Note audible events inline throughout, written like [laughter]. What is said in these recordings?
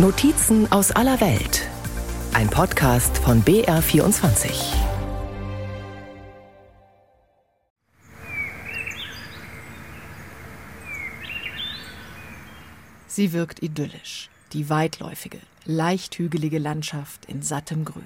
Notizen aus aller Welt. Ein Podcast von BR24. Sie wirkt idyllisch. Die weitläufige, leicht hügelige Landschaft in sattem Grün.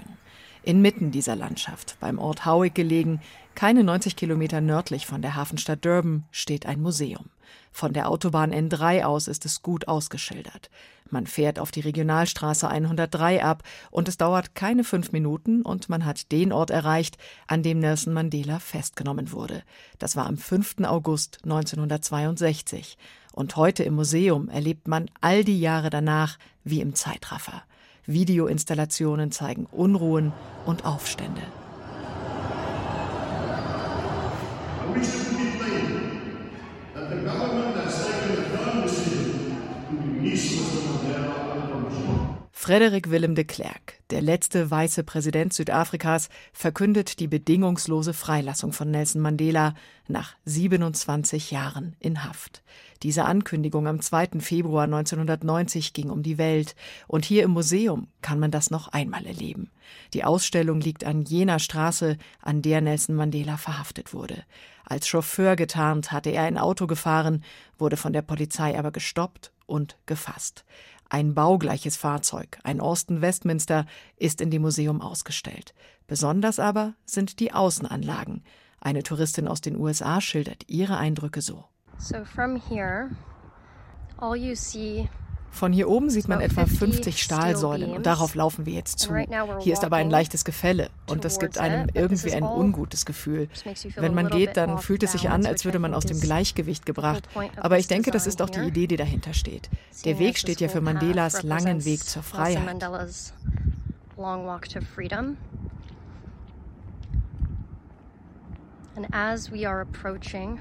Inmitten dieser Landschaft, beim Ort Howick gelegen, keine 90 Kilometer nördlich von der Hafenstadt Durban, steht ein Museum. Von der Autobahn N3 aus ist es gut ausgeschildert. Man fährt auf die Regionalstraße 103 ab und es dauert keine fünf Minuten und man hat den Ort erreicht, an dem Nelson Mandela festgenommen wurde. Das war am 5. August 1962. Und heute im Museum erlebt man all die Jahre danach wie im Zeitraffer. Videoinstallationen zeigen Unruhen und Aufstände. Frederik Willem de Klerk, der letzte weiße Präsident Südafrikas, verkündet die bedingungslose Freilassung von Nelson Mandela nach 27 Jahren in Haft. Diese Ankündigung am 2. Februar 1990 ging um die Welt und hier im Museum kann man das noch einmal erleben. Die Ausstellung liegt an jener Straße, an der Nelson Mandela verhaftet wurde. Als Chauffeur getarnt hatte er ein Auto gefahren, wurde von der Polizei aber gestoppt und gefasst. Ein baugleiches Fahrzeug, ein Austin Westminster, ist in dem Museum ausgestellt. Besonders aber sind die Außenanlagen. Eine Touristin aus den USA schildert ihre Eindrücke so. So from here, all you see von hier oben sieht man etwa 50 Stahlsäulen und darauf laufen wir jetzt zu. Hier ist aber ein leichtes Gefälle und das gibt einem irgendwie ein ungutes Gefühl. Wenn man geht, dann fühlt es sich an, als würde man aus dem Gleichgewicht gebracht. Aber ich denke, das ist auch die Idee, die dahinter steht. Der Weg steht ja für Mandelas langen Weg zur Freiheit. And as we are approaching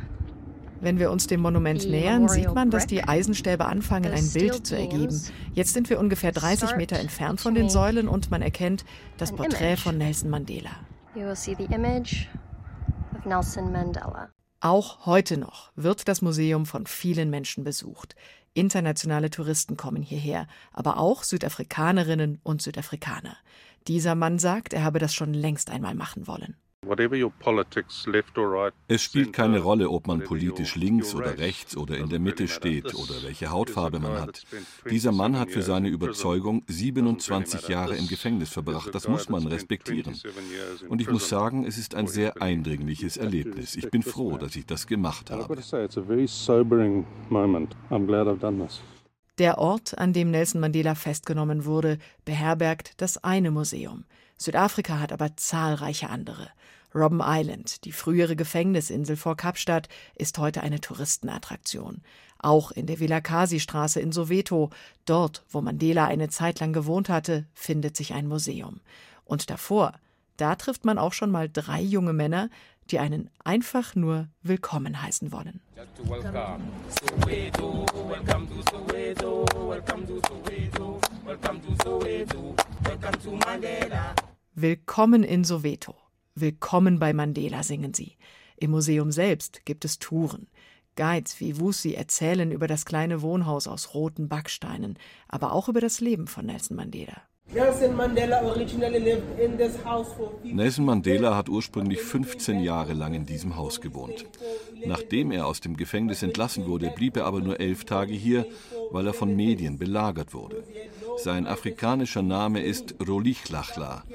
wenn wir uns dem Monument nähern, sieht man, dass die Eisenstäbe anfangen, ein Bild zu ergeben. Jetzt sind wir ungefähr 30 Meter entfernt von den Säulen und man erkennt das Porträt von Nelson Mandela. Auch heute noch wird das Museum von vielen Menschen besucht. Internationale Touristen kommen hierher, aber auch Südafrikanerinnen und Südafrikaner. Dieser Mann sagt, er habe das schon längst einmal machen wollen. Es spielt keine Rolle, ob man politisch links oder rechts oder in der Mitte steht oder welche Hautfarbe man hat. Dieser Mann hat für seine Überzeugung 27 Jahre im Gefängnis verbracht. Das muss man respektieren. Und ich muss sagen, es ist ein sehr eindringliches Erlebnis. Ich bin froh, dass ich das gemacht habe. Der Ort, an dem Nelson Mandela festgenommen wurde, beherbergt das eine Museum. Südafrika hat aber zahlreiche andere. Robben Island, die frühere Gefängnisinsel vor Kapstadt, ist heute eine Touristenattraktion. Auch in der Vilakasi-Straße in Soweto, dort, wo Mandela eine Zeit lang gewohnt hatte, findet sich ein Museum. Und davor, da trifft man auch schon mal drei junge Männer, die einen einfach nur willkommen heißen wollen. Willkommen in Soweto. Willkommen bei Mandela singen sie. Im Museum selbst gibt es Touren. Guides wie Wusi erzählen über das kleine Wohnhaus aus roten Backsteinen, aber auch über das Leben von Nelson Mandela. Nelson Mandela hat ursprünglich 15 Jahre lang in diesem Haus gewohnt. Nachdem er aus dem Gefängnis entlassen wurde, blieb er aber nur elf Tage hier, weil er von Medien belagert wurde. Sein afrikanischer Name ist Rolichlachla.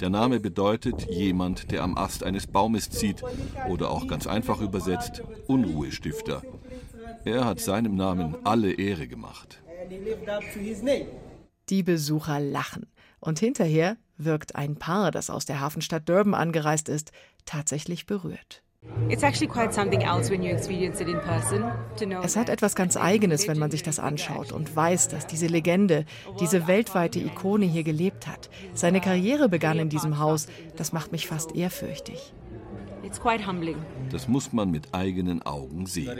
Der Name bedeutet jemand, der am Ast eines Baumes zieht oder auch ganz einfach übersetzt Unruhestifter. Er hat seinem Namen alle Ehre gemacht. Die Besucher lachen. Und hinterher wirkt ein Paar, das aus der Hafenstadt Durban angereist ist, tatsächlich berührt. Es hat etwas ganz Eigenes, wenn man sich das anschaut und weiß, dass diese Legende, diese weltweite Ikone hier gelebt hat. Seine Karriere begann in diesem Haus. Das macht mich fast ehrfürchtig. Das muss man mit eigenen Augen sehen.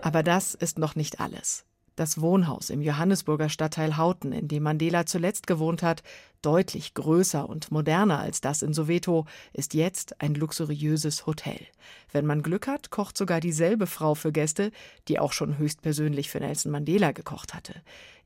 Aber das ist noch nicht alles. Das Wohnhaus im Johannesburger Stadtteil Houten, in dem Mandela zuletzt gewohnt hat, deutlich größer und moderner als das in Soweto, ist jetzt ein luxuriöses Hotel. Wenn man Glück hat, kocht sogar dieselbe Frau für Gäste, die auch schon höchstpersönlich für Nelson Mandela gekocht hatte.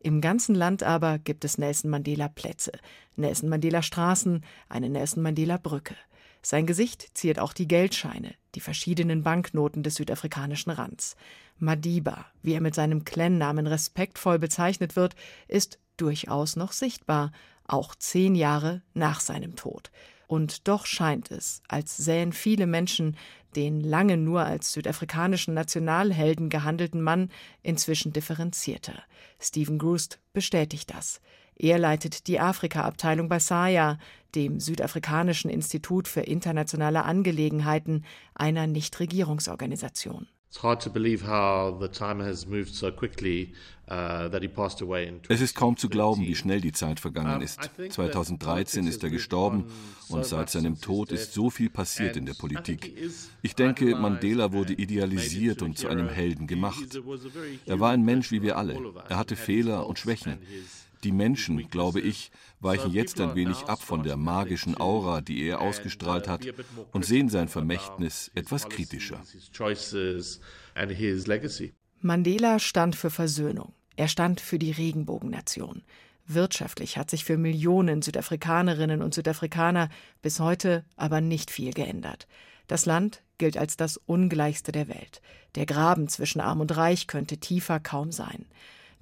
Im ganzen Land aber gibt es Nelson Mandela Plätze, Nelson Mandela Straßen, eine Nelson Mandela Brücke. Sein Gesicht ziert auch die Geldscheine, die verschiedenen Banknoten des südafrikanischen Rands. Madiba, wie er mit seinem Clan-Namen respektvoll bezeichnet wird, ist durchaus noch sichtbar, auch zehn Jahre nach seinem Tod. Und doch scheint es, als sähen viele Menschen den lange nur als südafrikanischen Nationalhelden gehandelten Mann inzwischen differenzierter. Stephen Groost bestätigt das. Er leitet die Afrika-Abteilung bei SAIA, dem Südafrikanischen Institut für internationale Angelegenheiten, einer Nichtregierungsorganisation. Uh, es ist kaum zu glauben, wie schnell die Zeit vergangen ist. 2013 ist er gestorben und seit seinem Tod ist so viel passiert in der Politik. Ich denke, Mandela wurde idealisiert und zu einem Helden gemacht. Er war ein Mensch wie wir alle. Er hatte Fehler und Schwächen. Die Menschen, glaube ich, weichen jetzt ein wenig ab von der magischen Aura, die er ausgestrahlt hat, und sehen sein Vermächtnis etwas kritischer. Mandela stand für Versöhnung. Er stand für die Regenbogennation. Wirtschaftlich hat sich für Millionen Südafrikanerinnen und Südafrikaner bis heute aber nicht viel geändert. Das Land gilt als das ungleichste der Welt. Der Graben zwischen Arm und Reich könnte tiefer kaum sein.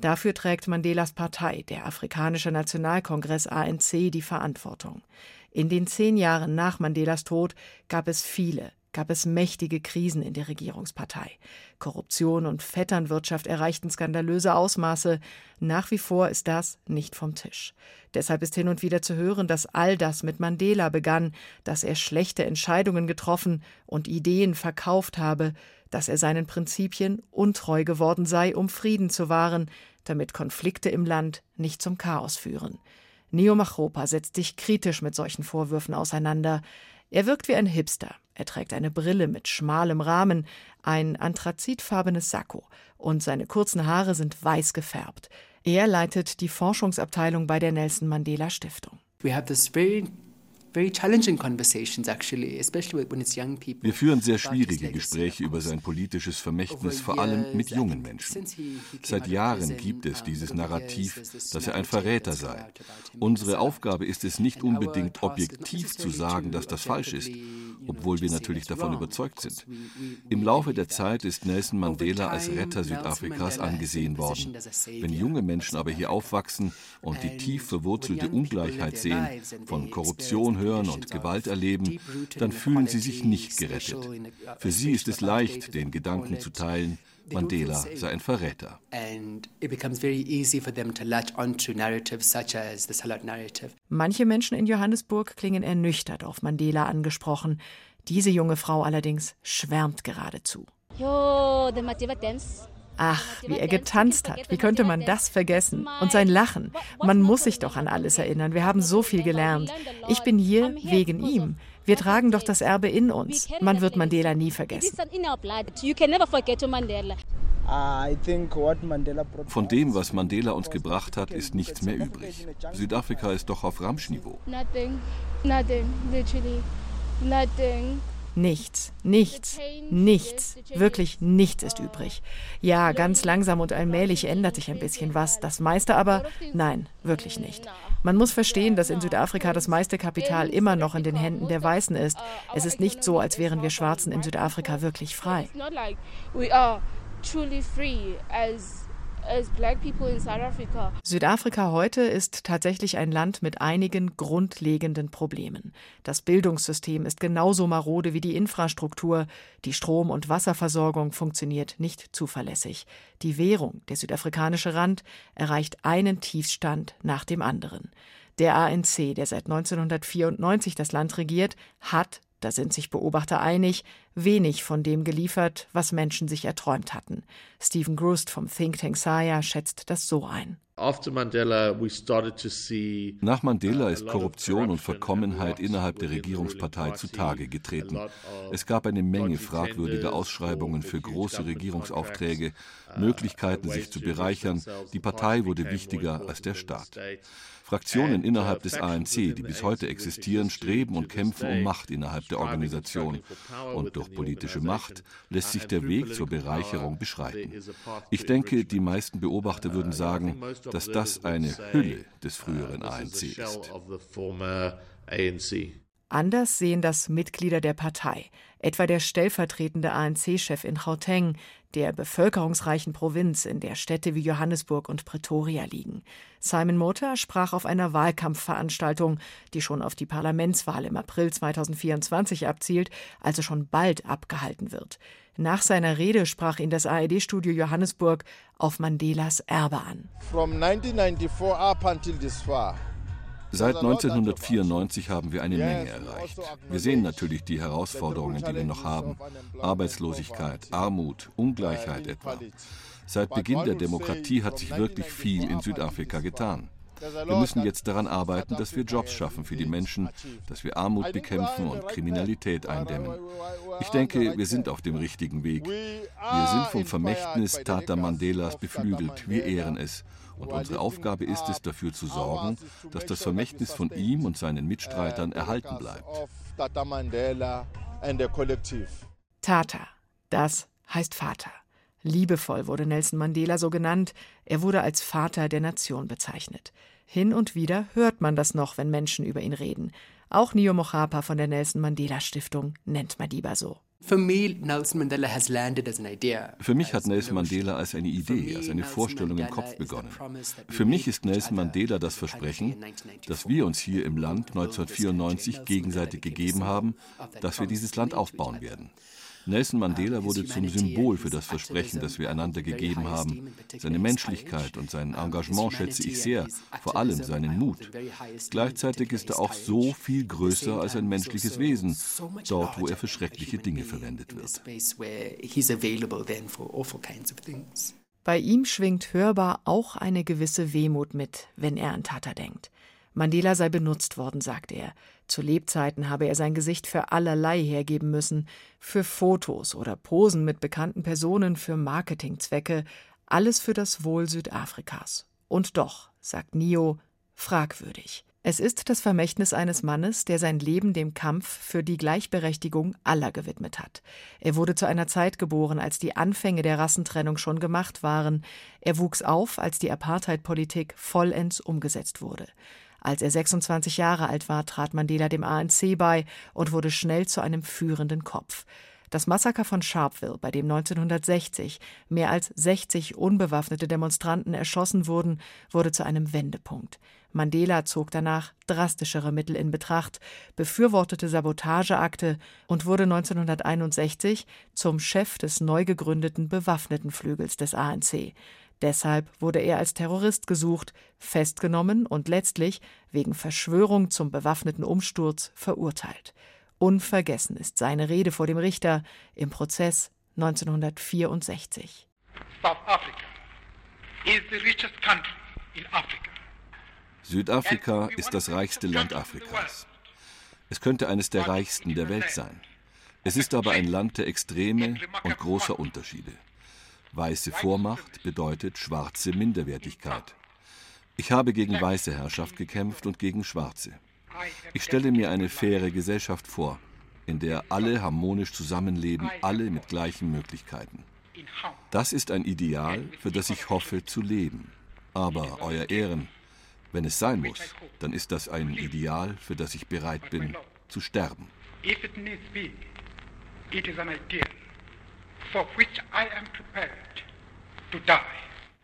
Dafür trägt Mandelas Partei, der Afrikanische Nationalkongress ANC, die Verantwortung. In den zehn Jahren nach Mandelas Tod gab es viele, gab es mächtige Krisen in der Regierungspartei. Korruption und Vetternwirtschaft erreichten skandalöse Ausmaße. Nach wie vor ist das nicht vom Tisch. Deshalb ist hin und wieder zu hören, dass all das mit Mandela begann, dass er schlechte Entscheidungen getroffen und Ideen verkauft habe, dass er seinen Prinzipien untreu geworden sei, um Frieden zu wahren, damit Konflikte im Land nicht zum Chaos führen. Neo Machropa setzt sich kritisch mit solchen Vorwürfen auseinander. Er wirkt wie ein Hipster. Er trägt eine Brille mit schmalem Rahmen, ein anthrazitfarbenes Sakko und seine kurzen Haare sind weiß gefärbt. Er leitet die Forschungsabteilung bei der Nelson Mandela Stiftung. We have this very wir führen sehr schwierige Gespräche über sein politisches Vermächtnis, vor allem mit jungen Menschen. Seit Jahren gibt es dieses Narrativ, dass er ein Verräter sei. Unsere Aufgabe ist es nicht unbedingt objektiv zu sagen, dass das falsch ist obwohl wir natürlich davon überzeugt sind. Im Laufe der Zeit ist Nelson Mandela als Retter Südafrikas angesehen worden. Wenn junge Menschen aber hier aufwachsen und die tief verwurzelte Ungleichheit sehen, von Korruption hören und Gewalt erleben, dann fühlen sie sich nicht gerettet. Für sie ist es leicht, den Gedanken zu teilen, Mandela sei ein Verräter. Manche Menschen in Johannesburg klingen ernüchtert auf Mandela angesprochen. Diese junge Frau allerdings schwärmt geradezu. Ach, wie er getanzt hat. Wie könnte man das vergessen? Und sein Lachen. Man muss sich doch an alles erinnern. Wir haben so viel gelernt. Ich bin hier wegen ihm. Wir tragen doch das Erbe in uns. Man wird Mandela nie vergessen. Von dem, was Mandela uns gebracht hat, ist nichts mehr übrig. Südafrika ist doch auf Ramschniveau. Nichts, nichts, nichts, wirklich nichts ist übrig. Ja, ganz langsam und allmählich ändert sich ein bisschen was, das meiste aber, nein, wirklich nicht. Man muss verstehen, dass in Südafrika das meiste Kapital immer noch in den Händen der Weißen ist. Es ist nicht so, als wären wir Schwarzen in Südafrika wirklich frei. Südafrika heute ist tatsächlich ein Land mit einigen grundlegenden Problemen. Das Bildungssystem ist genauso marode wie die Infrastruktur. Die Strom- und Wasserversorgung funktioniert nicht zuverlässig. Die Währung, der südafrikanische Rand, erreicht einen Tiefstand nach dem anderen. Der ANC, der seit 1994 das Land regiert, hat da sind sich Beobachter einig, wenig von dem geliefert, was Menschen sich erträumt hatten. Stephen Grust vom Think Tank Saya schätzt das so ein. Nach Mandela ist Korruption und Verkommenheit innerhalb der Regierungspartei zutage getreten. Es gab eine Menge fragwürdiger Ausschreibungen für große Regierungsaufträge, Möglichkeiten, sich zu bereichern. Die Partei wurde wichtiger als der Staat. Fraktionen innerhalb des ANC, die bis heute existieren, streben und kämpfen um Macht innerhalb der Organisation. Und durch politische Macht lässt sich der Weg zur Bereicherung beschreiten. Ich denke, die meisten Beobachter würden sagen, dass das eine Hülle des früheren ANC ist. Anders sehen das Mitglieder der Partei, etwa der stellvertretende ANC-Chef in Gauteng, der bevölkerungsreichen Provinz, in der Städte wie Johannesburg und Pretoria liegen. Simon Motor sprach auf einer Wahlkampfveranstaltung, die schon auf die Parlamentswahl im April 2024 abzielt, also schon bald abgehalten wird. Nach seiner Rede sprach ihn das ARD-Studio Johannesburg auf Mandelas Erbe an. From 1994 up until this far. Seit 1994 haben wir eine Menge erreicht. Wir sehen natürlich die Herausforderungen, die wir noch haben. Arbeitslosigkeit, Armut, Ungleichheit etwa. Seit Beginn der Demokratie hat sich wirklich viel in Südafrika getan. Wir müssen jetzt daran arbeiten, dass wir Jobs schaffen für die Menschen, dass wir Armut bekämpfen und Kriminalität eindämmen. Ich denke, wir sind auf dem richtigen Weg. Wir sind vom Vermächtnis Tata Mandelas beflügelt. Wir ehren es. Und unsere Aufgabe ist es, dafür zu sorgen, dass das Vermächtnis von ihm und seinen Mitstreitern erhalten bleibt. Tata, das heißt Vater. Liebevoll wurde Nelson Mandela so genannt, er wurde als Vater der Nation bezeichnet. Hin und wieder hört man das noch, wenn Menschen über ihn reden. Auch Nio Mochapa von der Nelson Mandela Stiftung nennt Madiba so. Für mich hat Nelson Mandela als eine Idee, als eine Vorstellung im Kopf begonnen. Für mich ist Nelson Mandela das Versprechen, das wir uns hier im Land 1994 gegenseitig gegeben haben, dass wir dieses Land aufbauen werden. Nelson Mandela wurde zum Symbol für das Versprechen, das wir einander gegeben haben. Seine Menschlichkeit und sein Engagement schätze ich sehr, vor allem seinen Mut. Gleichzeitig ist er auch so viel größer als ein menschliches Wesen, dort wo er für schreckliche Dinge verwendet wird. Bei ihm schwingt hörbar auch eine gewisse Wehmut mit, wenn er an Tata denkt. Mandela sei benutzt worden, sagt er. Zu Lebzeiten habe er sein Gesicht für allerlei hergeben müssen, für Fotos oder Posen mit bekannten Personen, für Marketingzwecke, alles für das Wohl Südafrikas. Und doch, sagt Nio, fragwürdig. Es ist das Vermächtnis eines Mannes, der sein Leben dem Kampf für die Gleichberechtigung aller gewidmet hat. Er wurde zu einer Zeit geboren, als die Anfänge der Rassentrennung schon gemacht waren. Er wuchs auf, als die Apartheid-Politik vollends umgesetzt wurde. Als er 26 Jahre alt war, trat Mandela dem ANC bei und wurde schnell zu einem führenden Kopf. Das Massaker von Sharpeville, bei dem 1960 mehr als 60 unbewaffnete Demonstranten erschossen wurden, wurde zu einem Wendepunkt. Mandela zog danach drastischere Mittel in Betracht, befürwortete Sabotageakte und wurde 1961 zum Chef des neu gegründeten bewaffneten Flügels des ANC. Deshalb wurde er als Terrorist gesucht, festgenommen und letztlich wegen Verschwörung zum bewaffneten Umsturz verurteilt. Unvergessen ist seine Rede vor dem Richter im Prozess 1964. Südafrika ist das reichste Land Afrikas. Es könnte eines der reichsten der Welt sein. Es ist aber ein Land der Extreme und großer Unterschiede. Weiße Vormacht bedeutet schwarze Minderwertigkeit. Ich habe gegen weiße Herrschaft gekämpft und gegen schwarze. Ich stelle mir eine faire Gesellschaft vor, in der alle harmonisch zusammenleben, alle mit gleichen Möglichkeiten. Das ist ein Ideal, für das ich hoffe zu leben. Aber, Euer Ehren, wenn es sein muss, dann ist das ein Ideal, für das ich bereit bin zu sterben. If it needs be, it is an ideal for which I am prepared.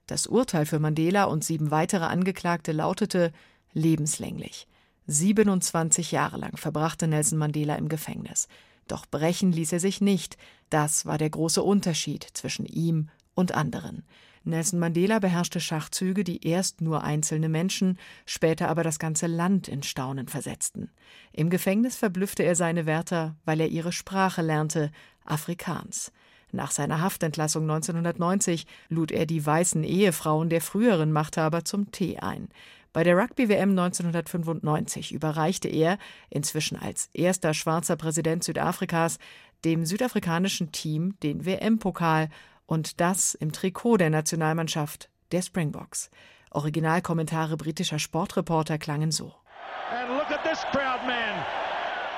Das Urteil für Mandela und sieben weitere Angeklagte lautete lebenslänglich. 27 Jahre lang verbrachte Nelson Mandela im Gefängnis. Doch brechen ließ er sich nicht. Das war der große Unterschied zwischen ihm und anderen. Nelson Mandela beherrschte Schachzüge, die erst nur einzelne Menschen, später aber das ganze Land in Staunen versetzten. Im Gefängnis verblüffte er seine Wärter, weil er ihre Sprache lernte, Afrikaans. Nach seiner Haftentlassung 1990 lud er die weißen Ehefrauen der früheren Machthaber zum Tee ein. Bei der Rugby-WM 1995 überreichte er, inzwischen als erster schwarzer Präsident Südafrikas, dem südafrikanischen Team den WM-Pokal und das im Trikot der Nationalmannschaft der Springboks. Originalkommentare britischer Sportreporter klangen so.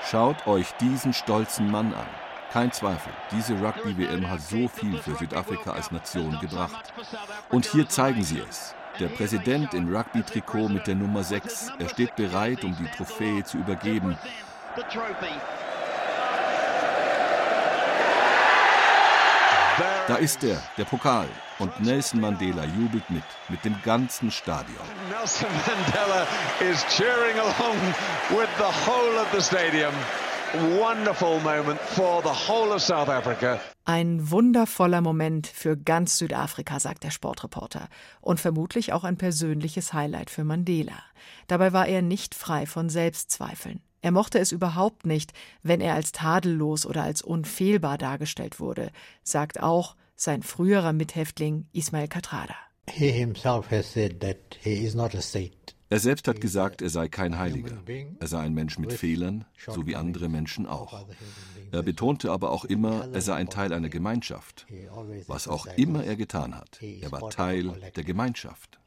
Schaut euch diesen stolzen Mann an. Kein Zweifel, diese Rugby-WM hat so viel für Südafrika als Nation gebracht. Und hier zeigen sie es. Der Präsident im Rugby-Trikot mit der Nummer 6. Er steht bereit, um die Trophäe zu übergeben. Da ist er, der Pokal. Und Nelson Mandela jubelt mit, mit dem ganzen Stadion. Nelson Mandela is cheering along with the whole of the stadium. Wonderful moment for the whole of South Africa. Ein wundervoller Moment für ganz Südafrika, sagt der Sportreporter. Und vermutlich auch ein persönliches Highlight für Mandela. Dabei war er nicht frei von Selbstzweifeln. Er mochte es überhaupt nicht, wenn er als tadellos oder als unfehlbar dargestellt wurde, sagt auch sein früherer Mithäftling Ismail Katrada. Er selbst hat gesagt, er sei kein Heiliger. Er sei ein Mensch mit Fehlern, so wie andere Menschen auch. Er betonte aber auch immer, er sei ein Teil einer Gemeinschaft. Was auch immer er getan hat, er war Teil der Gemeinschaft.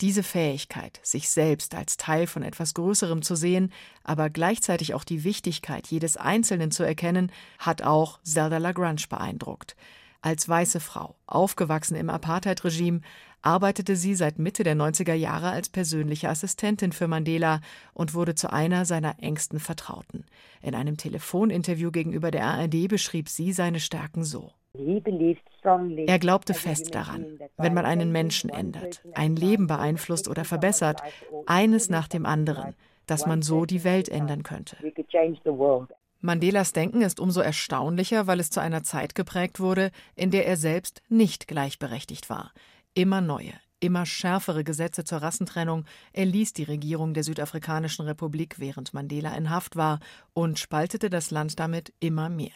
Diese Fähigkeit, sich selbst als Teil von etwas Größerem zu sehen, aber gleichzeitig auch die Wichtigkeit jedes Einzelnen zu erkennen, hat auch Zelda Lagrange beeindruckt. Als weiße Frau, aufgewachsen im Apartheid-Regime, arbeitete sie seit Mitte der 90er Jahre als persönliche Assistentin für Mandela und wurde zu einer seiner engsten Vertrauten. In einem Telefoninterview gegenüber der ARD beschrieb sie seine Stärken so. Er glaubte fest daran, wenn man einen Menschen ändert, ein Leben beeinflusst oder verbessert, eines nach dem anderen, dass man so die Welt ändern könnte. Mandelas Denken ist umso erstaunlicher, weil es zu einer Zeit geprägt wurde, in der er selbst nicht gleichberechtigt war. Immer neue, immer schärfere Gesetze zur Rassentrennung erließ die Regierung der Südafrikanischen Republik, während Mandela in Haft war, und spaltete das Land damit immer mehr.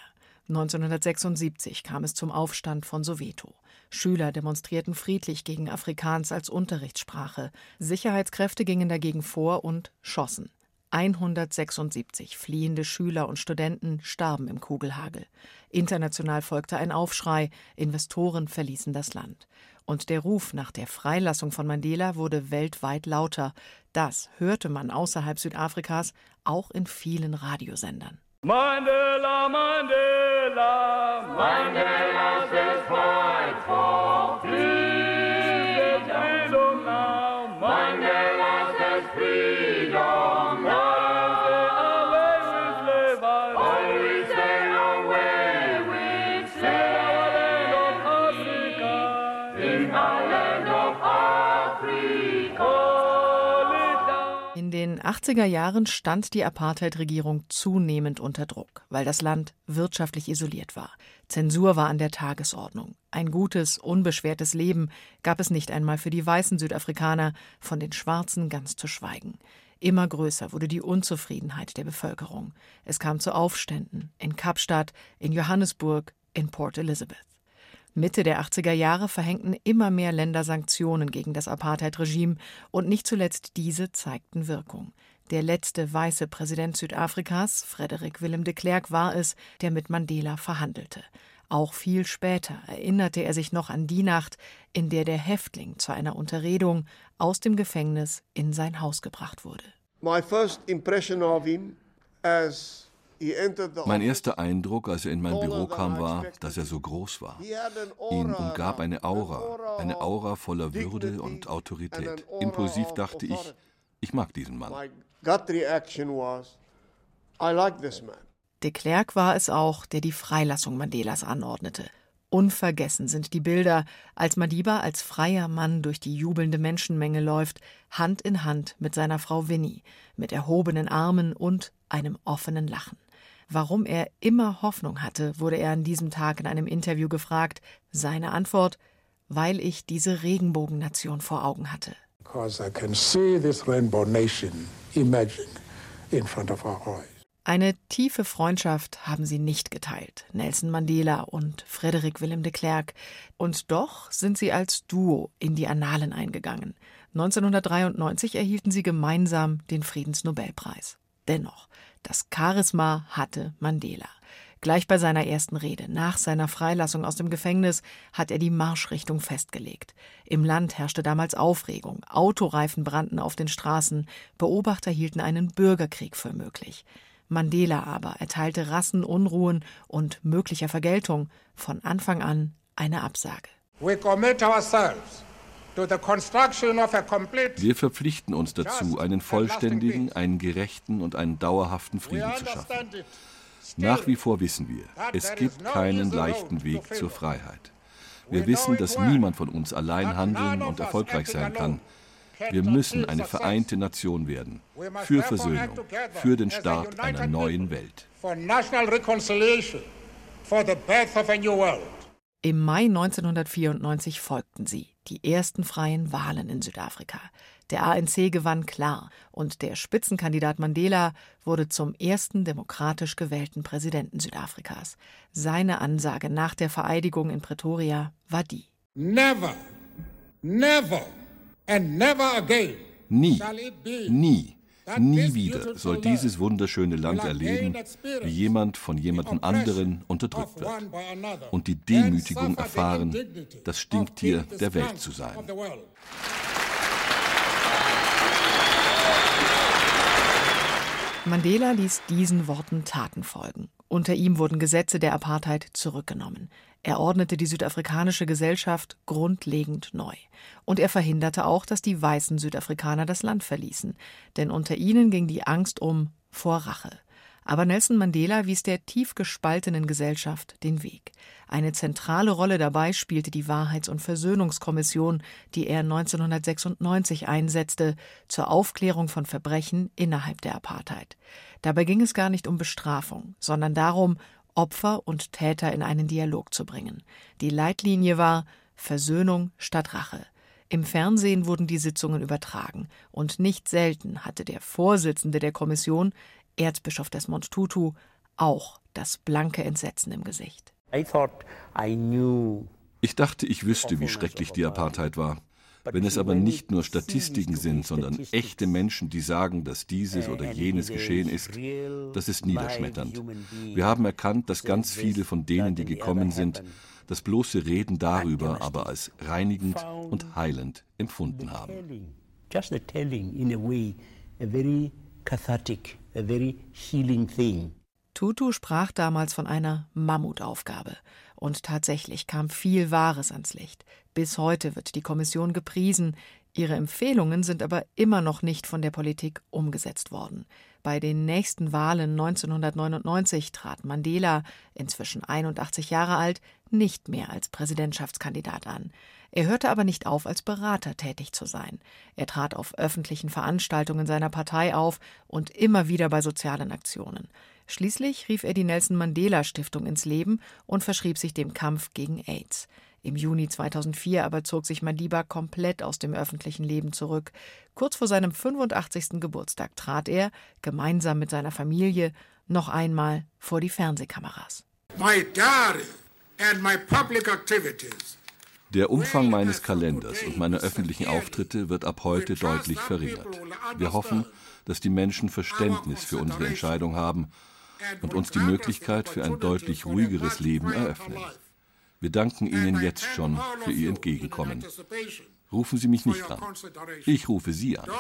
1976 kam es zum Aufstand von Soweto. Schüler demonstrierten friedlich gegen Afrikaans als Unterrichtssprache. Sicherheitskräfte gingen dagegen vor und schossen. 176 fliehende Schüler und Studenten starben im Kugelhagel. International folgte ein Aufschrei, Investoren verließen das Land. Und der Ruf nach der Freilassung von Mandela wurde weltweit lauter. Das hörte man außerhalb Südafrikas auch in vielen Radiosendern. Mandela, Mandela, Mandela says fight for freedom den 80er Jahren stand die Apartheid-Regierung zunehmend unter Druck, weil das Land wirtschaftlich isoliert war. Zensur war an der Tagesordnung. Ein gutes, unbeschwertes Leben gab es nicht einmal für die weißen Südafrikaner, von den Schwarzen ganz zu schweigen. Immer größer wurde die Unzufriedenheit der Bevölkerung. Es kam zu Aufständen in Kapstadt, in Johannesburg, in Port Elizabeth. Mitte der 80er Jahre verhängten immer mehr Länder Sanktionen gegen das Apartheid-Regime und nicht zuletzt diese zeigten Wirkung. Der letzte weiße Präsident Südafrikas, Frederick Willem de Klerk, war es, der mit Mandela verhandelte. Auch viel später erinnerte er sich noch an die Nacht, in der der Häftling zu einer Unterredung aus dem Gefängnis in sein Haus gebracht wurde. My first impression of him as mein erster Eindruck, als er in mein Büro kam, war, dass er so groß war. Ihn umgab eine Aura, eine Aura voller Würde und Autorität. Impulsiv dachte ich, ich mag diesen Mann. De Klerk war es auch, der die Freilassung Mandelas anordnete. Unvergessen sind die Bilder, als Madiba als freier Mann durch die jubelnde Menschenmenge läuft, Hand in Hand mit seiner Frau Winnie, mit erhobenen Armen und einem offenen Lachen. Warum er immer Hoffnung hatte, wurde er an diesem Tag in einem Interview gefragt. Seine Antwort, weil ich diese Regenbogennation vor Augen hatte. Eine tiefe Freundschaft haben sie nicht geteilt, Nelson Mandela und Frederick Willem de Klerk. Und doch sind sie als Duo in die Annalen eingegangen. 1993 erhielten sie gemeinsam den Friedensnobelpreis. Dennoch, das Charisma hatte Mandela. Gleich bei seiner ersten Rede nach seiner Freilassung aus dem Gefängnis hat er die Marschrichtung festgelegt. Im Land herrschte damals Aufregung, Autoreifen brannten auf den Straßen, Beobachter hielten einen Bürgerkrieg für möglich. Mandela aber erteilte Rassenunruhen und möglicher Vergeltung von Anfang an eine Absage. We commit ourselves wir verpflichten uns dazu, einen vollständigen, einen gerechten und einen dauerhaften Frieden zu schaffen. Nach wie vor wissen wir, es gibt keinen leichten Weg zur Freiheit. Wir wissen, dass niemand von uns allein handeln und erfolgreich sein kann. Wir müssen eine vereinte Nation werden. Für Versöhnung, für den Start einer neuen Welt. Im Mai 1994 folgten sie, die ersten freien Wahlen in Südafrika. Der ANC gewann klar und der Spitzenkandidat Mandela wurde zum ersten demokratisch gewählten Präsidenten Südafrikas. Seine Ansage nach der Vereidigung in Pretoria war die: Never, never and never again. Nie, nie Nie wieder soll dieses wunderschöne Land erleben, wie jemand von jemandem anderen unterdrückt wird und die Demütigung erfahren, das Stinktier der Welt zu sein. Mandela ließ diesen Worten Taten folgen. Unter ihm wurden Gesetze der Apartheid zurückgenommen. Er ordnete die südafrikanische Gesellschaft grundlegend neu. Und er verhinderte auch, dass die weißen Südafrikaner das Land verließen, denn unter ihnen ging die Angst um vor Rache. Aber Nelson Mandela wies der tief gespaltenen Gesellschaft den Weg. Eine zentrale Rolle dabei spielte die Wahrheits- und Versöhnungskommission, die er 1996 einsetzte, zur Aufklärung von Verbrechen innerhalb der Apartheid. Dabei ging es gar nicht um Bestrafung, sondern darum, Opfer und Täter in einen Dialog zu bringen. Die Leitlinie war Versöhnung statt Rache. Im Fernsehen wurden die Sitzungen übertragen, und nicht selten hatte der Vorsitzende der Kommission Erzbischof Desmond Tutu auch das blanke Entsetzen im Gesicht. Ich dachte, ich wüsste, wie schrecklich die Apartheid war. Wenn es aber nicht nur Statistiken sind, sondern echte Menschen, die sagen, dass dieses oder jenes geschehen ist, das ist niederschmetternd. Wir haben erkannt, dass ganz viele von denen, die gekommen sind, das bloße Reden darüber aber als reinigend und heilend empfunden haben. Just a telling in a way, a very cathartic a very healing thing. Tutu sprach damals von einer Mammutaufgabe. Und tatsächlich kam viel Wahres ans Licht. Bis heute wird die Kommission gepriesen. Ihre Empfehlungen sind aber immer noch nicht von der Politik umgesetzt worden. Bei den nächsten Wahlen 1999 trat Mandela, inzwischen 81 Jahre alt, nicht mehr als Präsidentschaftskandidat an. Er hörte aber nicht auf, als Berater tätig zu sein. Er trat auf öffentlichen Veranstaltungen seiner Partei auf und immer wieder bei sozialen Aktionen. Schließlich rief er die Nelson Mandela Stiftung ins Leben und verschrieb sich dem Kampf gegen AIDS. Im Juni 2004 aber zog sich Madiba komplett aus dem öffentlichen Leben zurück. Kurz vor seinem 85. Geburtstag trat er, gemeinsam mit seiner Familie, noch einmal vor die Fernsehkameras. My diary and my public activities der Umfang meines Kalenders und meiner öffentlichen Auftritte wird ab heute deutlich verringert. Wir hoffen, dass die Menschen Verständnis für unsere Entscheidung haben und uns die Möglichkeit für ein deutlich ruhigeres Leben eröffnen. Wir danken Ihnen jetzt schon für Ihr Entgegenkommen. Rufen Sie mich nicht an. Ich rufe Sie an. [laughs]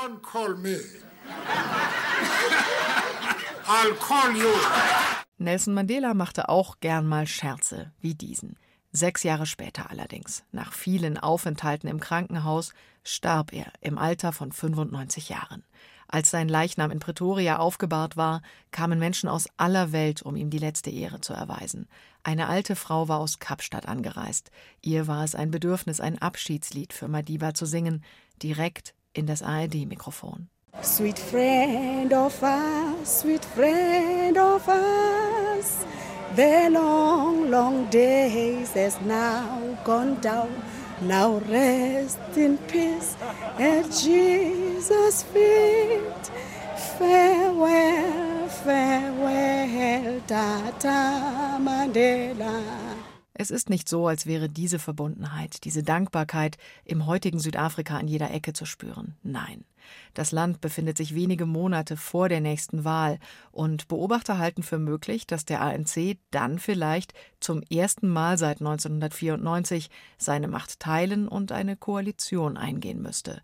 Nelson Mandela machte auch gern mal Scherze wie diesen. Sechs Jahre später allerdings, nach vielen Aufenthalten im Krankenhaus, starb er im Alter von 95 Jahren. Als sein Leichnam in Pretoria aufgebahrt war, kamen Menschen aus aller Welt, um ihm die letzte Ehre zu erweisen. Eine alte Frau war aus Kapstadt angereist. Ihr war es ein Bedürfnis, ein Abschiedslied für Madiba zu singen, direkt in das ARD-Mikrofon. Sweet friend of us, sweet friend of us. The long, long days has now gone down. Now rest in peace at Jesus' feet. Farewell, farewell. Tata Mandela. Es ist nicht so, als wäre diese Verbundenheit, diese Dankbarkeit im heutigen Südafrika an jeder Ecke zu spüren. Nein. Das Land befindet sich wenige Monate vor der nächsten Wahl und Beobachter halten für möglich, dass der ANC dann vielleicht zum ersten Mal seit 1994 seine Macht teilen und eine Koalition eingehen müsste.